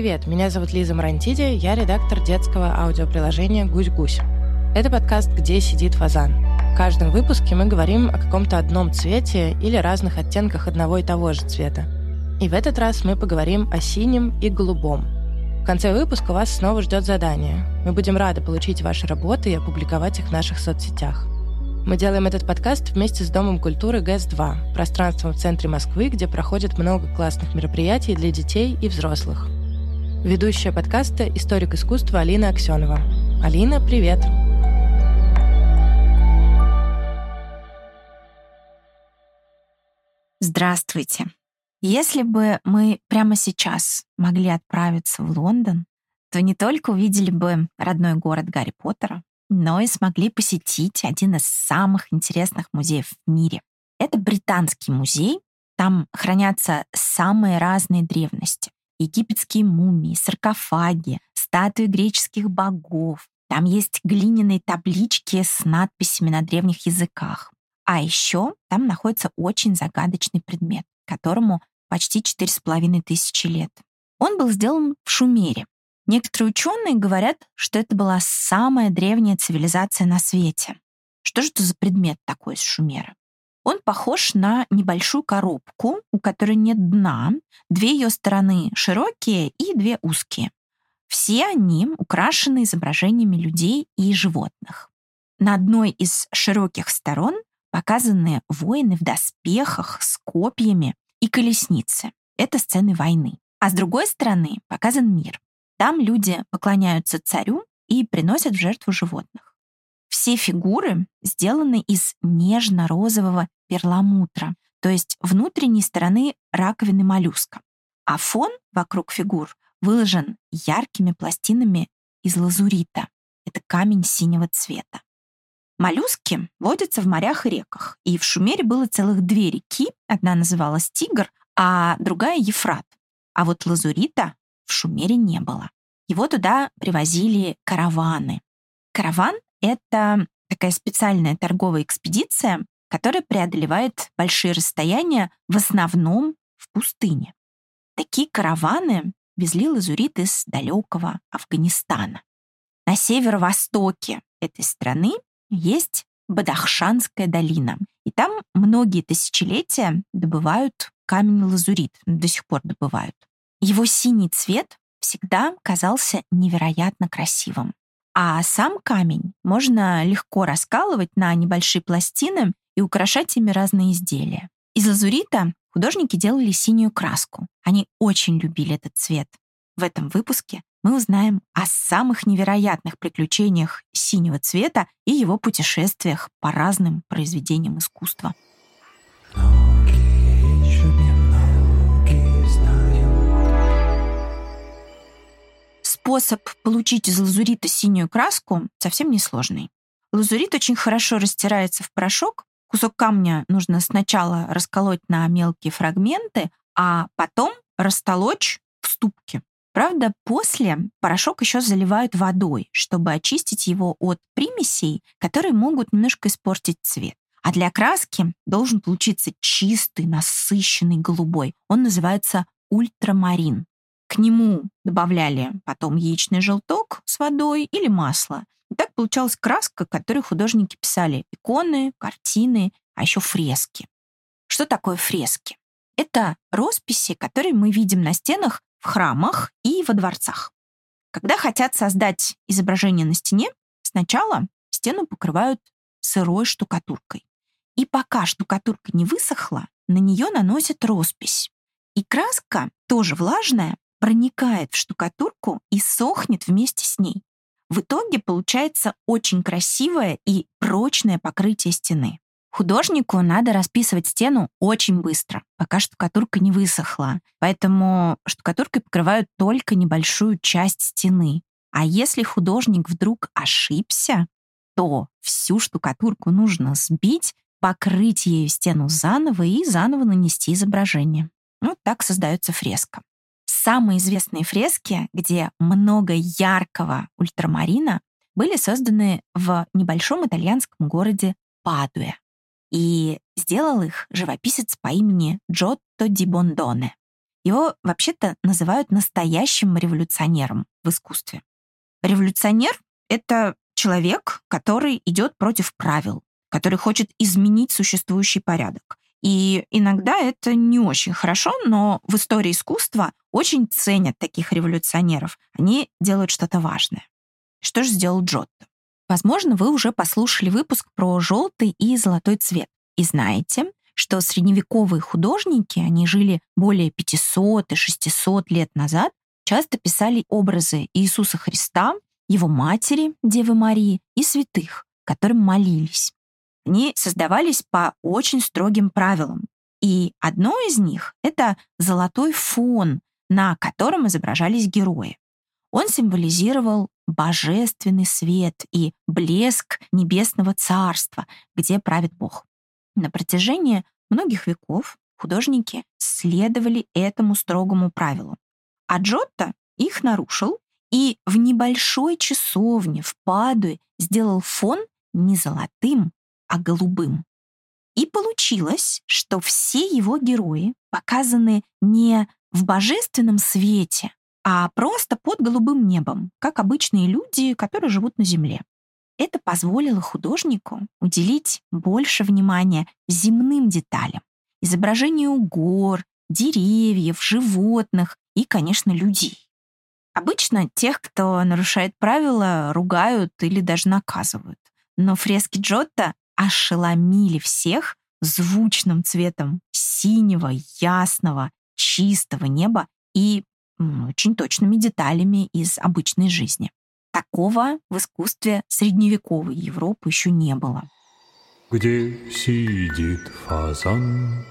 Привет, меня зовут Лиза Марантиди, я редактор детского аудиоприложения «Гусь-гусь». Это подкаст «Где сидит фазан». В каждом выпуске мы говорим о каком-то одном цвете или разных оттенках одного и того же цвета. И в этот раз мы поговорим о синем и голубом. В конце выпуска вас снова ждет задание. Мы будем рады получить ваши работы и опубликовать их в наших соцсетях. Мы делаем этот подкаст вместе с Домом культуры ГЭС-2, пространством в центре Москвы, где проходит много классных мероприятий для детей и взрослых. Ведущая подкаста – историк искусства Алина Аксенова. Алина, привет! Здравствуйте! Если бы мы прямо сейчас могли отправиться в Лондон, то не только увидели бы родной город Гарри Поттера, но и смогли посетить один из самых интересных музеев в мире. Это британский музей, там хранятся самые разные древности египетские мумии, саркофаги, статуи греческих богов. Там есть глиняные таблички с надписями на древних языках. А еще там находится очень загадочный предмет, которому почти четыре с половиной тысячи лет. Он был сделан в Шумере. Некоторые ученые говорят, что это была самая древняя цивилизация на свете. Что же это за предмет такой из Шумера? Он похож на небольшую коробку, у которой нет дна, две ее стороны широкие и две узкие. Все они украшены изображениями людей и животных. На одной из широких сторон показаны воины в доспехах с копьями и колесницы. Это сцены войны. А с другой стороны показан мир. Там люди поклоняются царю и приносят в жертву животных. Все фигуры сделаны из нежно-розового перламутра, то есть внутренней стороны раковины моллюска. А фон вокруг фигур выложен яркими пластинами из лазурита. Это камень синего цвета. Моллюски водятся в морях и реках, и в Шумере было целых две реки, одна называлась Тигр, а другая — Ефрат. А вот лазурита в Шумере не было. Его туда привозили караваны. Караван это такая специальная торговая экспедиция, которая преодолевает большие расстояния в основном в пустыне. Такие караваны везли лазурит из далекого Афганистана. На северо-востоке этой страны есть Бадахшанская долина. И там многие тысячелетия добывают камень лазурит, до сих пор добывают. Его синий цвет всегда казался невероятно красивым. А сам камень можно легко раскалывать на небольшие пластины и украшать ими разные изделия. Из лазурита художники делали синюю краску. Они очень любили этот цвет. В этом выпуске мы узнаем о самых невероятных приключениях синего цвета и его путешествиях по разным произведениям искусства. Способ получить из лазурита синюю краску совсем несложный. Лазурит очень хорошо растирается в порошок. Кусок камня нужно сначала расколоть на мелкие фрагменты, а потом растолочь в ступке. Правда, после порошок еще заливают водой, чтобы очистить его от примесей, которые могут немножко испортить цвет. А для краски должен получиться чистый, насыщенный голубой. Он называется ультрамарин. К нему добавляли потом яичный желток с водой или масло. И так получалась краска, которой художники писали иконы, картины, а еще фрески. Что такое фрески? Это росписи, которые мы видим на стенах в храмах и во дворцах. Когда хотят создать изображение на стене, сначала стену покрывают сырой штукатуркой. И пока штукатурка не высохла, на нее наносят роспись. И краска, тоже влажная, проникает в штукатурку и сохнет вместе с ней. В итоге получается очень красивое и прочное покрытие стены. Художнику надо расписывать стену очень быстро, пока штукатурка не высохла. Поэтому штукатуркой покрывают только небольшую часть стены. А если художник вдруг ошибся, то всю штукатурку нужно сбить, покрыть ею стену заново и заново нанести изображение. Вот так создается фреска. Самые известные фрески, где много яркого ультрамарина, были созданы в небольшом итальянском городе Падуя. И сделал их живописец по имени Джотто ди Бондоне. Его вообще-то называют настоящим революционером в искусстве. Революционер — это человек, который идет против правил, который хочет изменить существующий порядок. И иногда это не очень хорошо, но в истории искусства очень ценят таких революционеров. Они делают что-то важное. Что же сделал Джотто? Возможно, вы уже послушали выпуск про желтый и золотой цвет и знаете, что средневековые художники, они жили более 500 и 600 лет назад, часто писали образы Иисуса Христа, его матери, Девы Марии и святых, которым молились. Они создавались по очень строгим правилам. И одно из них — это золотой фон, на котором изображались герои. Он символизировал божественный свет и блеск небесного царства, где правит Бог. На протяжении многих веков художники следовали этому строгому правилу. А Джотто их нарушил и в небольшой часовне в Падуе сделал фон не золотым, а голубым. И получилось, что все его герои показаны не в божественном свете, а просто под голубым небом, как обычные люди, которые живут на Земле. Это позволило художнику уделить больше внимания земным деталям, изображению гор, деревьев, животных и, конечно, людей. Обычно тех, кто нарушает правила, ругают или даже наказывают. Но фрески Джотто ошеломили всех звучным цветом синего, ясного, чистого неба и очень точными деталями из обычной жизни. Такого в искусстве средневековой Европы еще не было. Где сидит фазан?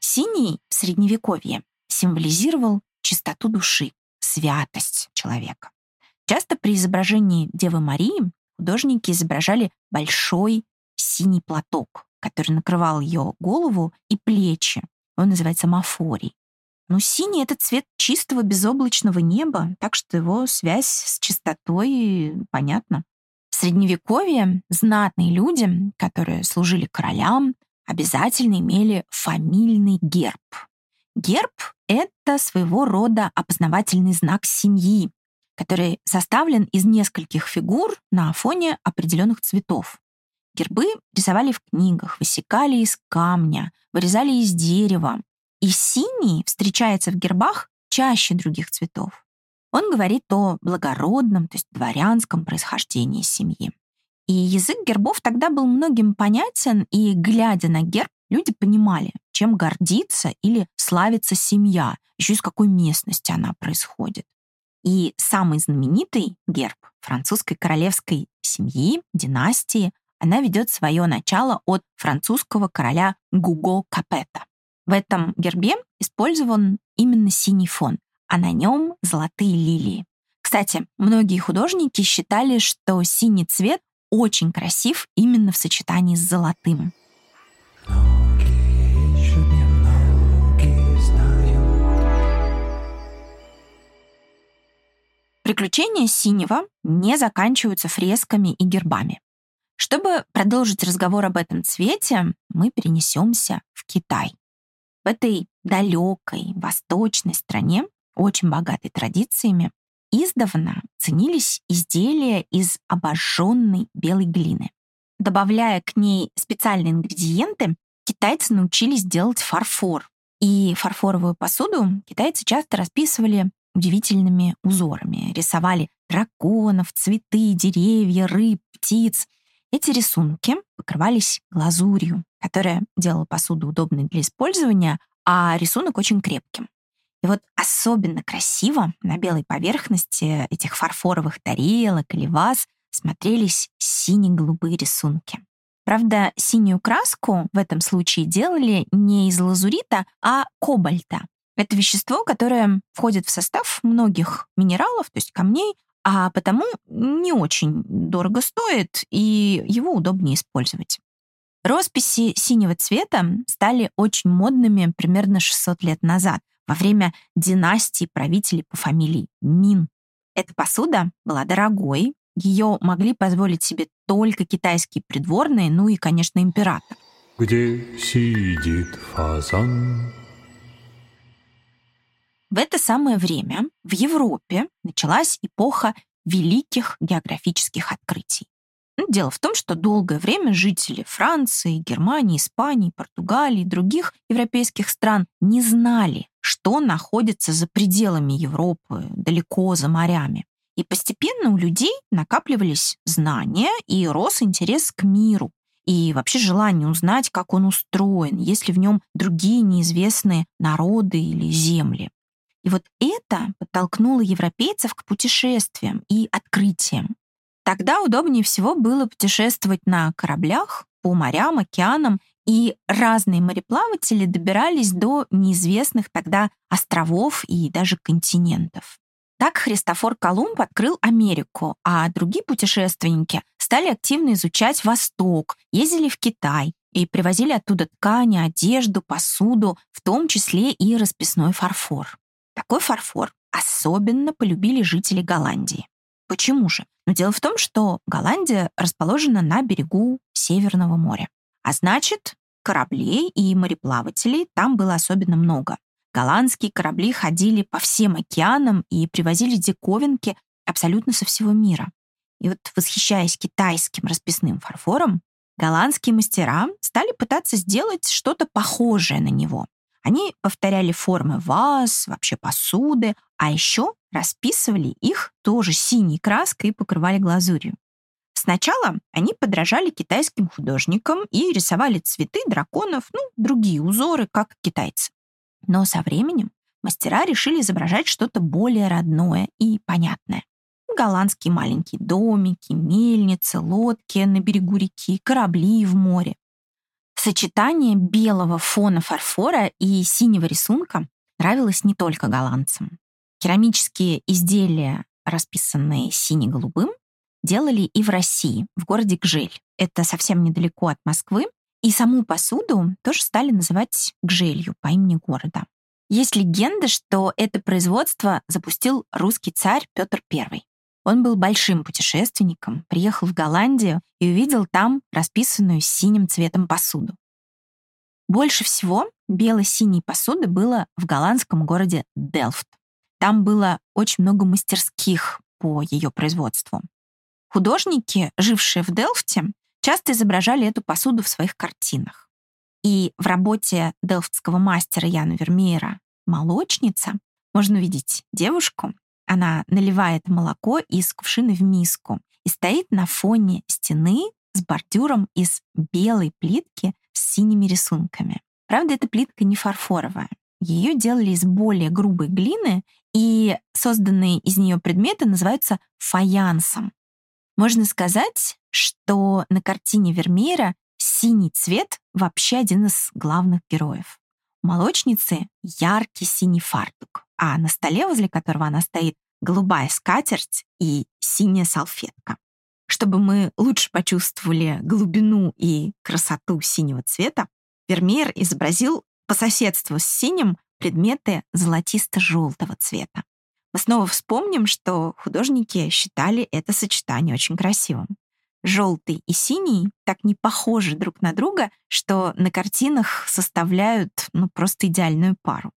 Синий в средневековье символизировал чистоту души, святость человека. Часто при изображении Девы Марии художники изображали большой синий платок, который накрывал ее голову и плечи. Он называется мафорий. Но синий — это цвет чистого безоблачного неба, так что его связь с чистотой понятна. В Средневековье знатные люди, которые служили королям, обязательно имели фамильный герб. Герб — это своего рода опознавательный знак семьи, который составлен из нескольких фигур на фоне определенных цветов. Гербы рисовали в книгах, высекали из камня, вырезали из дерева. И синий встречается в гербах чаще других цветов. Он говорит о благородном, то есть дворянском происхождении семьи. И язык гербов тогда был многим понятен, и, глядя на герб, люди понимали, чем гордится или славится семья, еще из какой местности она происходит. И самый знаменитый герб французской королевской семьи, династии, она ведет свое начало от французского короля Гуго Капета. В этом гербе использован именно синий фон, а на нем золотые лилии. Кстати, многие художники считали, что синий цвет очень красив именно в сочетании с золотым. Приключения синего не заканчиваются фресками и гербами. Чтобы продолжить разговор об этом цвете, мы перенесемся в Китай. В этой далекой восточной стране, очень богатой традициями, издавна ценились изделия из обожженной белой глины. Добавляя к ней специальные ингредиенты, китайцы научились делать фарфор. И фарфоровую посуду китайцы часто расписывали удивительными узорами. Рисовали драконов, цветы, деревья, рыб, птиц. Эти рисунки покрывались глазурью, которая делала посуду удобной для использования, а рисунок очень крепким. И вот особенно красиво на белой поверхности этих фарфоровых тарелок или ваз смотрелись сине-голубые рисунки. Правда, синюю краску в этом случае делали не из лазурита, а кобальта. Это вещество, которое входит в состав многих минералов, то есть камней, а потому не очень дорого стоит, и его удобнее использовать. Росписи синего цвета стали очень модными примерно 600 лет назад, во время династии правителей по фамилии Мин. Эта посуда была дорогой, ее могли позволить себе только китайские придворные, ну и, конечно, император. Где сидит фазан? В это самое время в Европе началась эпоха великих географических открытий. Ну, дело в том, что долгое время жители Франции, Германии, Испании, Португалии и других европейских стран не знали, что находится за пределами Европы, далеко за морями. И постепенно у людей накапливались знания и рос интерес к миру, и вообще желание узнать, как он устроен, есть ли в нем другие неизвестные народы или земли. И вот это подтолкнуло европейцев к путешествиям и открытиям. Тогда удобнее всего было путешествовать на кораблях по морям, океанам, и разные мореплаватели добирались до неизвестных тогда островов и даже континентов. Так Христофор Колумб открыл Америку, а другие путешественники стали активно изучать Восток, ездили в Китай и привозили оттуда ткани, одежду, посуду, в том числе и расписной фарфор. Такой фарфор особенно полюбили жители Голландии. Почему же? Но ну, дело в том, что Голландия расположена на берегу Северного моря. А значит, кораблей и мореплавателей там было особенно много. Голландские корабли ходили по всем океанам и привозили диковинки абсолютно со всего мира. И вот, восхищаясь китайским расписным фарфором, голландские мастера стали пытаться сделать что-то похожее на него. Они повторяли формы ваз, вообще посуды, а еще расписывали их тоже синей краской и покрывали глазурью. Сначала они подражали китайским художникам и рисовали цветы драконов, ну, другие узоры, как китайцы. Но со временем мастера решили изображать что-то более родное и понятное. Голландские маленькие домики, мельницы, лодки на берегу реки, корабли в море. Сочетание белого фона фарфора и синего рисунка нравилось не только голландцам. Керамические изделия, расписанные сине-голубым, делали и в России, в городе Гжель. Это совсем недалеко от Москвы, и саму посуду тоже стали называть гжелью по имени города. Есть легенда, что это производство запустил русский царь Петр I. Он был большим путешественником, приехал в Голландию и увидел там расписанную синим цветом посуду. Больше всего бело-синей посуды было в голландском городе Делфт. Там было очень много мастерских по ее производству. Художники, жившие в Делфте, часто изображали эту посуду в своих картинах. И в работе делфтского мастера Яна Вермеера «Молочница» можно увидеть девушку. Она наливает молоко из кувшина в миску и стоит на фоне стены с бордюром из белой плитки с синими рисунками. Правда, эта плитка не фарфоровая. Ее делали из более грубой глины, и созданные из нее предметы называются фаянсом. Можно сказать, что на картине Вермеера синий цвет вообще один из главных героев. У молочницы яркий синий фартук, а на столе, возле которого она стоит, голубая скатерть и синяя салфетка. Чтобы мы лучше почувствовали глубину и красоту синего цвета, Вермеер изобразил по соседству с синим предметы золотисто-желтого цвета. Мы снова вспомним, что художники считали это сочетание очень красивым желтый и синий так не похожи друг на друга, что на картинах составляют ну, просто идеальную пару.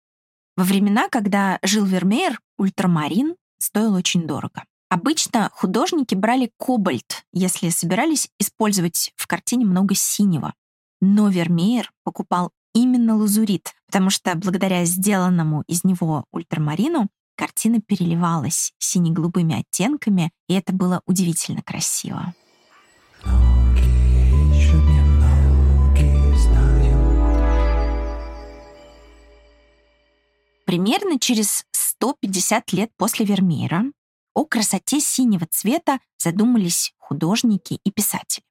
Во времена, когда жил Вермеер, ультрамарин стоил очень дорого. Обычно художники брали кобальт, если собирались использовать в картине много синего. Но Вермеер покупал именно лазурит, потому что благодаря сделанному из него ультрамарину картина переливалась сине-голубыми оттенками, и это было удивительно красиво. Примерно через 150 лет после Вермеера о красоте синего цвета задумались художники и писатели.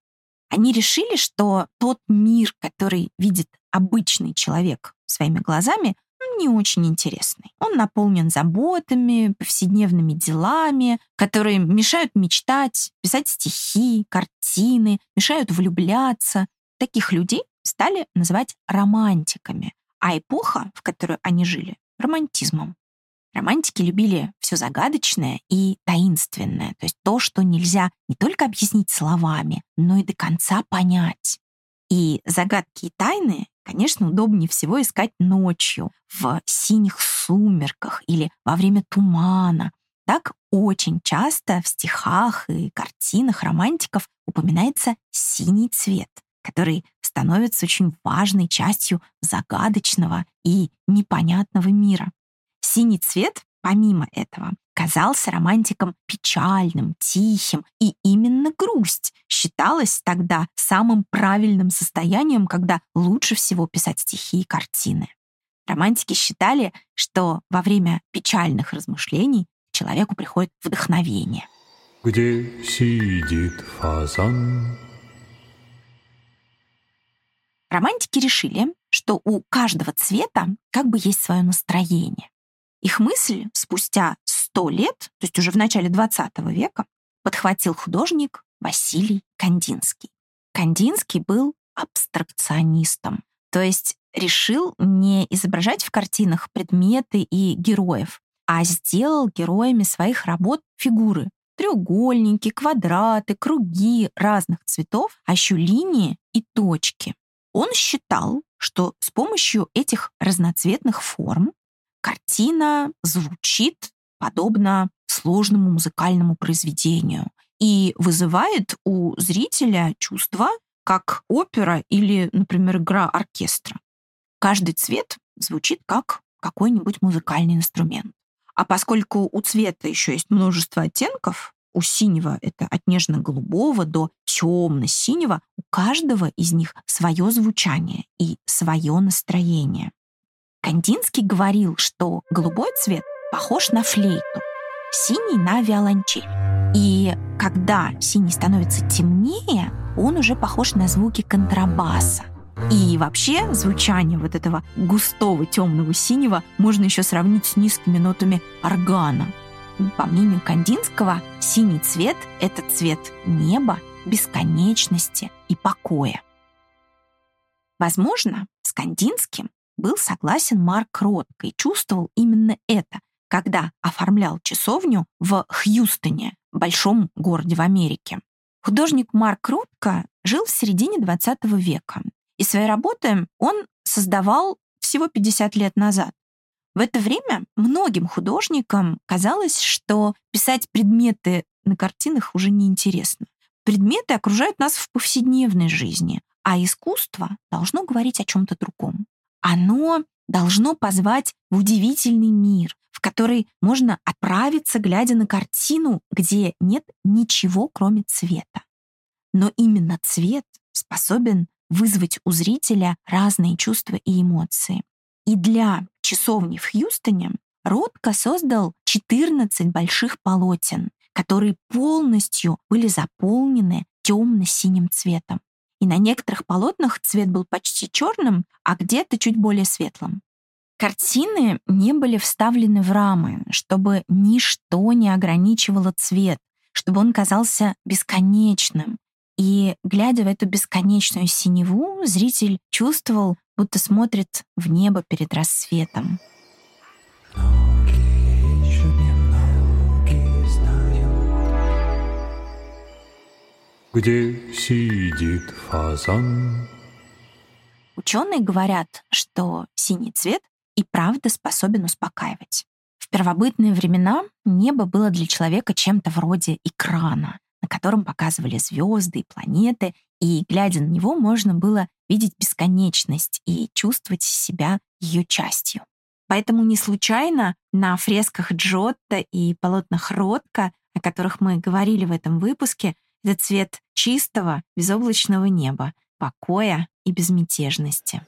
Они решили, что тот мир, который видит обычный человек своими глазами, не очень интересный. Он наполнен заботами, повседневными делами, которые мешают мечтать, писать стихи, картины, мешают влюбляться. Таких людей стали называть романтиками, а эпоха, в которой они жили, — романтизмом. Романтики любили все загадочное и таинственное, то есть то, что нельзя не только объяснить словами, но и до конца понять. И загадки и тайны, конечно, удобнее всего искать ночью, в синих сумерках или во время тумана. Так очень часто в стихах и картинах романтиков упоминается синий цвет, который становится очень важной частью загадочного и непонятного мира. Синий цвет, помимо этого, казался романтиком печальным, тихим, и именно грусть считалась тогда самым правильным состоянием, когда лучше всего писать стихи и картины. Романтики считали, что во время печальных размышлений человеку приходит вдохновение. Где сидит фазан? Романтики решили, что у каждого цвета как бы есть свое настроение. Их мысль спустя сто лет, то есть уже в начале 20 века, подхватил художник Василий Кандинский. Кандинский был абстракционистом, то есть решил не изображать в картинах предметы и героев, а сделал героями своих работ фигуры. Треугольники, квадраты, круги разных цветов, а еще линии и точки. Он считал, что с помощью этих разноцветных форм картина звучит подобно сложному музыкальному произведению и вызывает у зрителя чувство, как опера или, например, игра оркестра. Каждый цвет звучит как какой-нибудь музыкальный инструмент. А поскольку у цвета еще есть множество оттенков, у синего это от нежно-голубого до темно-синего, у каждого из них свое звучание и свое настроение. Кандинский говорил, что голубой цвет похож на флейту, синий на виолончель. И когда синий становится темнее, он уже похож на звуки контрабаса. И вообще звучание вот этого густого темного синего можно еще сравнить с низкими нотами органа. По мнению Кандинского, синий цвет — это цвет неба, бесконечности и покоя. Возможно, с Кандинским был согласен Марк Ротко и чувствовал именно это, когда оформлял часовню в Хьюстоне, большом городе в Америке. Художник Марк Ротко жил в середине 20 века, и свои работы он создавал всего 50 лет назад. В это время многим художникам казалось, что писать предметы на картинах уже неинтересно. Предметы окружают нас в повседневной жизни, а искусство должно говорить о чем-то другом. Оно должно позвать в удивительный мир, в который можно отправиться, глядя на картину, где нет ничего, кроме цвета. Но именно цвет способен вызвать у зрителя разные чувства и эмоции. И для часовни в Хьюстоне Ротко создал 14 больших полотен, которые полностью были заполнены темно-синим цветом. И на некоторых полотнах цвет был почти черным, а где-то чуть более светлым. Картины не были вставлены в рамы, чтобы ничто не ограничивало цвет, чтобы он казался бесконечным. И, глядя в эту бесконечную синеву, зритель чувствовал, будто смотрит в небо перед рассветом. Где сидит фазан? Ученые говорят, что синий цвет и правда способен успокаивать. В первобытные времена небо было для человека чем-то вроде экрана, на котором показывали звезды и планеты, и, глядя на него, можно было видеть бесконечность и чувствовать себя ее частью. Поэтому не случайно на фресках Джотто и полотнах Ротко, о которых мы говорили в этом выпуске, это цвет чистого, безоблачного неба, покоя и безмятежности.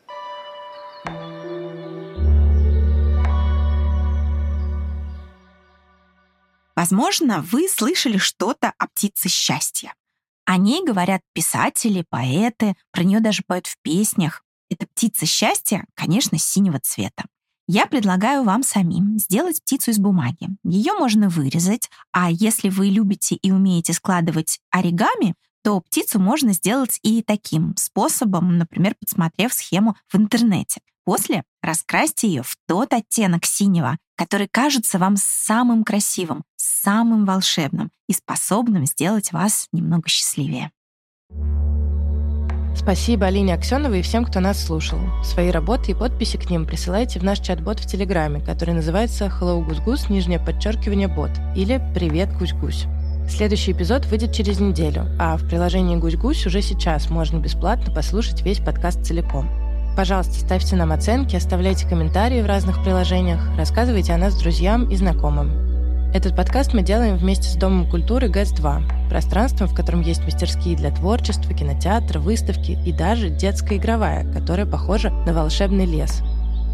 Возможно, вы слышали что-то о птице счастья. О ней говорят писатели, поэты, про нее даже поют в песнях. Эта птица счастья, конечно, синего цвета. Я предлагаю вам самим сделать птицу из бумаги. Ее можно вырезать, а если вы любите и умеете складывать оригами, то птицу можно сделать и таким способом, например, подсмотрев схему в интернете. После раскрасьте ее в тот оттенок синего, который кажется вам самым красивым, самым волшебным и способным сделать вас немного счастливее. Спасибо Алине Аксеновой и всем, кто нас слушал. Свои работы и подписи к ним присылайте в наш чат-бот в Телеграме, который называется Hello Гусь нижнее подчеркивание бот или Привет Гусь-Гусь. Следующий эпизод выйдет через неделю, а в приложении Гусь-Гусь уже сейчас можно бесплатно послушать весь подкаст целиком. Пожалуйста, ставьте нам оценки, оставляйте комментарии в разных приложениях, рассказывайте о нас друзьям и знакомым. Этот подкаст мы делаем вместе с Домом культуры ГЭС-2, пространством, в котором есть мастерские для творчества, кинотеатр, выставки и даже детская игровая, которая похожа на волшебный лес.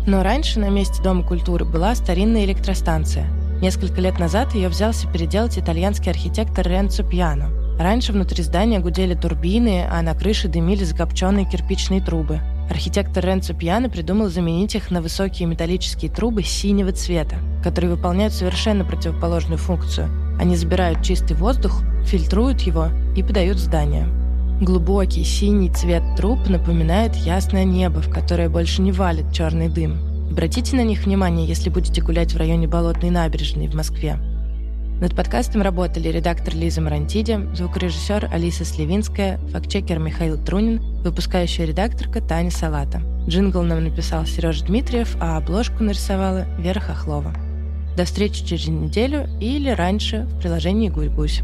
Но раньше на месте Дома культуры была старинная электростанция. Несколько лет назад ее взялся переделать итальянский архитектор Ренцо Пьяно. Раньше внутри здания гудели турбины, а на крыше дымили закопченные кирпичные трубы – Архитектор Ренцо Пьяно придумал заменить их на высокие металлические трубы синего цвета, которые выполняют совершенно противоположную функцию. Они забирают чистый воздух, фильтруют его и подают здание. Глубокий синий цвет труб напоминает ясное небо, в которое больше не валит черный дым. Обратите на них внимание, если будете гулять в районе Болотной набережной в Москве. Над подкастом работали редактор Лиза Марантиди, звукорежиссер Алиса Сливинская, фактчекер Михаил Трунин, выпускающая редакторка Таня Салата. Джингл нам написал Сережа Дмитриев, а обложку нарисовала Вера Хохлова. До встречи через неделю или раньше в приложении «Гусь-Гусь».